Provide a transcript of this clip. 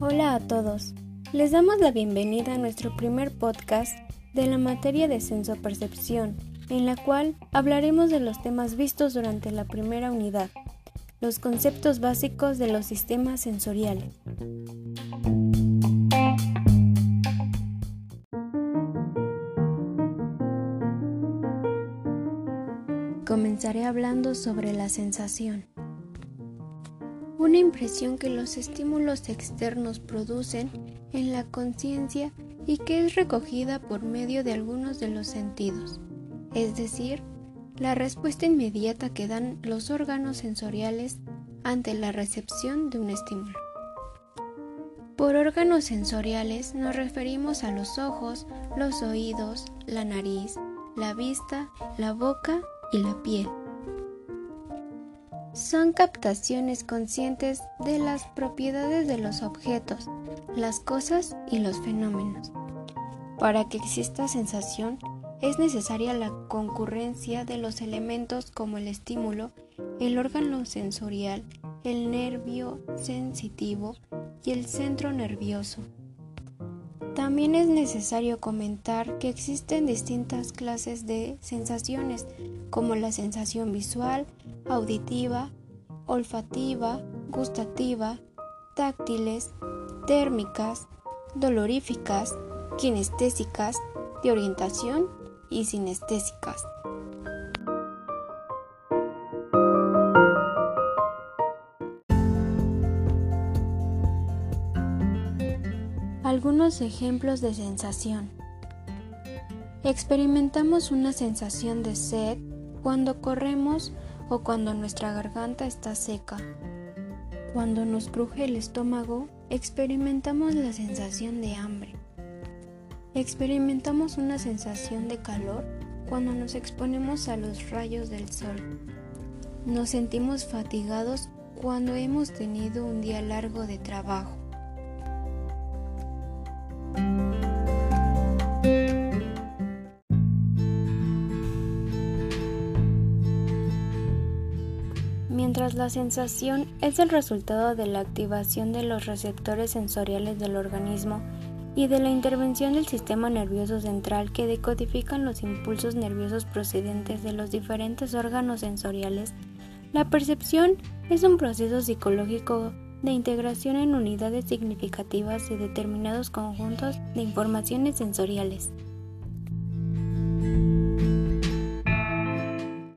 Hola a todos. Les damos la bienvenida a nuestro primer podcast de la materia de sensopercepción, en la cual hablaremos de los temas vistos durante la primera unidad, los conceptos básicos de los sistemas sensoriales. Comenzaré hablando sobre la sensación. Una impresión que los estímulos externos producen en la conciencia y que es recogida por medio de algunos de los sentidos, es decir, la respuesta inmediata que dan los órganos sensoriales ante la recepción de un estímulo. Por órganos sensoriales nos referimos a los ojos, los oídos, la nariz, la vista, la boca y la piel. Son captaciones conscientes de las propiedades de los objetos, las cosas y los fenómenos. Para que exista sensación es necesaria la concurrencia de los elementos como el estímulo, el órgano sensorial, el nervio sensitivo y el centro nervioso. También es necesario comentar que existen distintas clases de sensaciones, como la sensación visual, auditiva, olfativa, gustativa, táctiles, térmicas, doloríficas, kinestésicas, de orientación y sinestésicas. Algunos ejemplos de sensación. Experimentamos una sensación de sed cuando corremos o cuando nuestra garganta está seca. Cuando nos cruje el estómago, experimentamos la sensación de hambre. Experimentamos una sensación de calor cuando nos exponemos a los rayos del sol. Nos sentimos fatigados cuando hemos tenido un día largo de trabajo. Mientras la sensación es el resultado de la activación de los receptores sensoriales del organismo y de la intervención del sistema nervioso central que decodifican los impulsos nerviosos procedentes de los diferentes órganos sensoriales, la percepción es un proceso psicológico de integración en unidades significativas de determinados conjuntos de informaciones sensoriales.